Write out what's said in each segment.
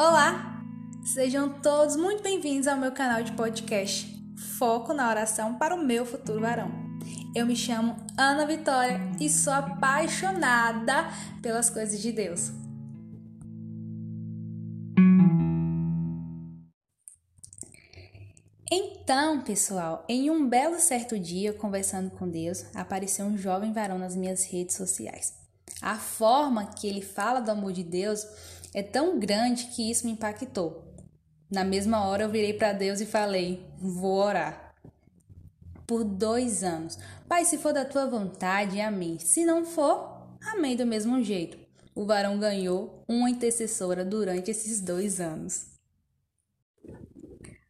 Olá! Sejam todos muito bem-vindos ao meu canal de podcast Foco na Oração para o Meu Futuro Varão. Eu me chamo Ana Vitória e sou apaixonada pelas coisas de Deus. Então, pessoal, em um belo certo dia, conversando com Deus, apareceu um jovem varão nas minhas redes sociais. A forma que ele fala do amor de Deus é tão grande que isso me impactou. Na mesma hora eu virei para Deus e falei: Vou orar. Por dois anos. Pai, se for da tua vontade, amém. Se não for, amém do mesmo jeito. O varão ganhou uma intercessora durante esses dois anos.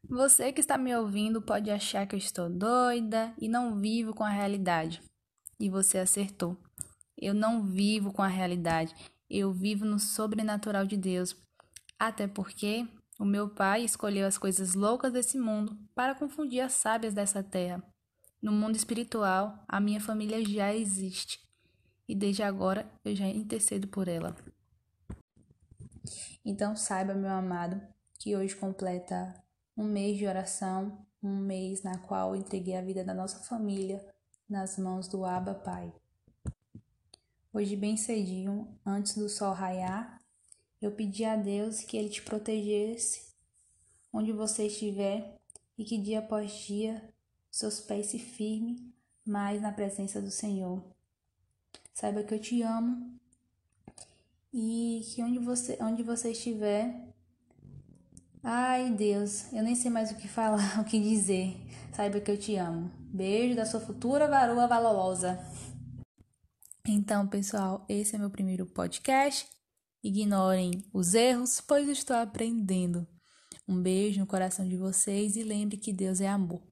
Você que está me ouvindo pode achar que eu estou doida e não vivo com a realidade. E você acertou. Eu não vivo com a realidade, eu vivo no sobrenatural de Deus. Até porque o meu pai escolheu as coisas loucas desse mundo para confundir as sábias dessa terra. No mundo espiritual, a minha família já existe e desde agora eu já intercedo por ela. Então saiba, meu amado, que hoje completa um mês de oração, um mês na qual entreguei a vida da nossa família nas mãos do Abba Pai. Hoje, bem cedinho, antes do sol raiar, eu pedi a Deus que Ele te protegesse onde você estiver e que dia após dia seus pés se firmem mais na presença do Senhor. Saiba que eu te amo e que onde você, onde você estiver, Ai, Deus, eu nem sei mais o que falar, o que dizer. Saiba que eu te amo. Beijo da sua futura varoa valorosa. Então, pessoal, esse é meu primeiro podcast. Ignorem os erros, pois estou aprendendo. Um beijo no coração de vocês e lembre que Deus é amor.